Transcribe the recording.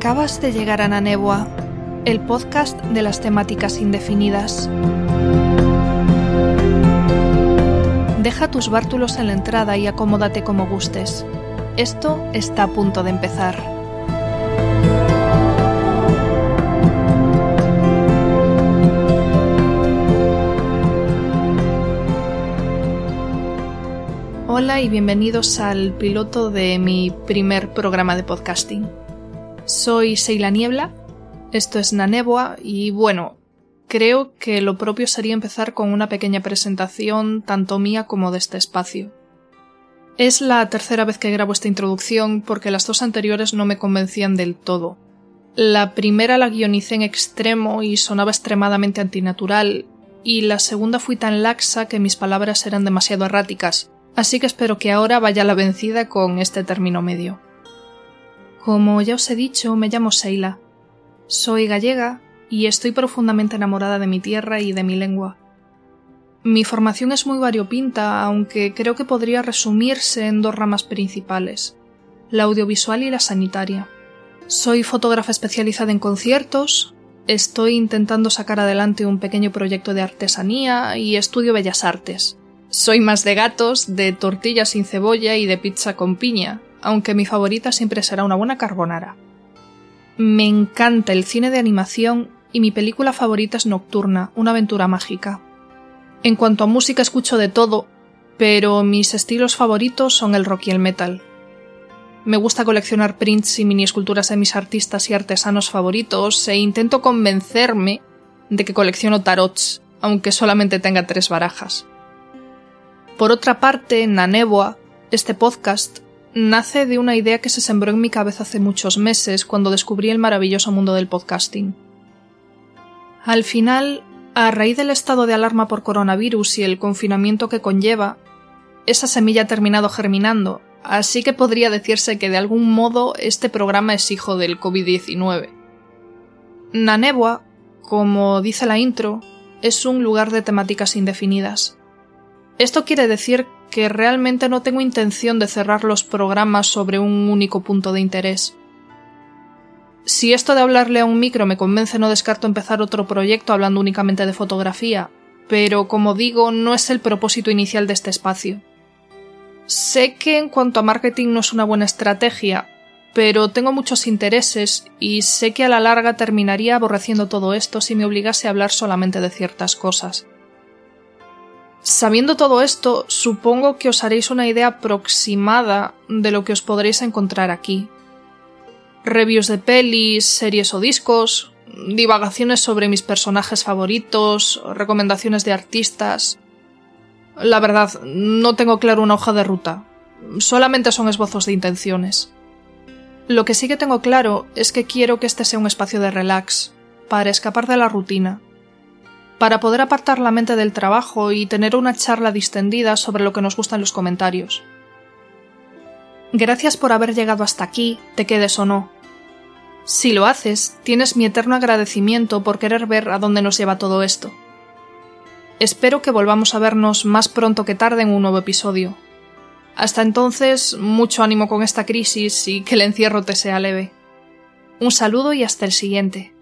Acabas de llegar a Nanebua, el podcast de las temáticas indefinidas. Deja tus bártulos en la entrada y acomódate como gustes. Esto está a punto de empezar. Hola y bienvenidos al piloto de mi primer programa de podcasting. Soy Seila Niebla, esto es Naneboa y bueno, creo que lo propio sería empezar con una pequeña presentación tanto mía como de este espacio. Es la tercera vez que grabo esta introducción porque las dos anteriores no me convencían del todo. La primera la guionicé en extremo y sonaba extremadamente antinatural, y la segunda fui tan laxa que mis palabras eran demasiado erráticas, así que espero que ahora vaya la vencida con este término medio. Como ya os he dicho, me llamo Seila. Soy gallega y estoy profundamente enamorada de mi tierra y de mi lengua. Mi formación es muy variopinta, aunque creo que podría resumirse en dos ramas principales, la audiovisual y la sanitaria. Soy fotógrafa especializada en conciertos, estoy intentando sacar adelante un pequeño proyecto de artesanía y estudio bellas artes. Soy más de gatos, de tortillas sin cebolla y de pizza con piña, aunque mi favorita siempre será una buena carbonara. Me encanta el cine de animación y mi película favorita es Nocturna, una aventura mágica. En cuanto a música escucho de todo, pero mis estilos favoritos son el rock y el metal. Me gusta coleccionar prints y mini esculturas de mis artistas y artesanos favoritos e intento convencerme de que colecciono tarots, aunque solamente tenga tres barajas. Por otra parte, Naneboa, este podcast, nace de una idea que se sembró en mi cabeza hace muchos meses cuando descubrí el maravilloso mundo del podcasting. Al final, a raíz del estado de alarma por coronavirus y el confinamiento que conlleva, esa semilla ha terminado germinando, así que podría decirse que de algún modo este programa es hijo del COVID-19. Nanebua, como dice la intro, es un lugar de temáticas indefinidas. Esto quiere decir que realmente no tengo intención de cerrar los programas sobre un único punto de interés. Si esto de hablarle a un micro me convence, no descarto empezar otro proyecto hablando únicamente de fotografía, pero como digo, no es el propósito inicial de este espacio. Sé que en cuanto a marketing no es una buena estrategia, pero tengo muchos intereses y sé que a la larga terminaría aborreciendo todo esto si me obligase a hablar solamente de ciertas cosas. Sabiendo todo esto, supongo que os haréis una idea aproximada de lo que os podréis encontrar aquí. Reviews de pelis, series o discos, divagaciones sobre mis personajes favoritos, recomendaciones de artistas. La verdad, no tengo claro una hoja de ruta. Solamente son esbozos de intenciones. Lo que sí que tengo claro es que quiero que este sea un espacio de relax, para escapar de la rutina, para poder apartar la mente del trabajo y tener una charla distendida sobre lo que nos gustan los comentarios. Gracias por haber llegado hasta aquí, te quedes o no. Si lo haces, tienes mi eterno agradecimiento por querer ver a dónde nos lleva todo esto. Espero que volvamos a vernos más pronto que tarde en un nuevo episodio. Hasta entonces, mucho ánimo con esta crisis y que el encierro te sea leve. Un saludo y hasta el siguiente.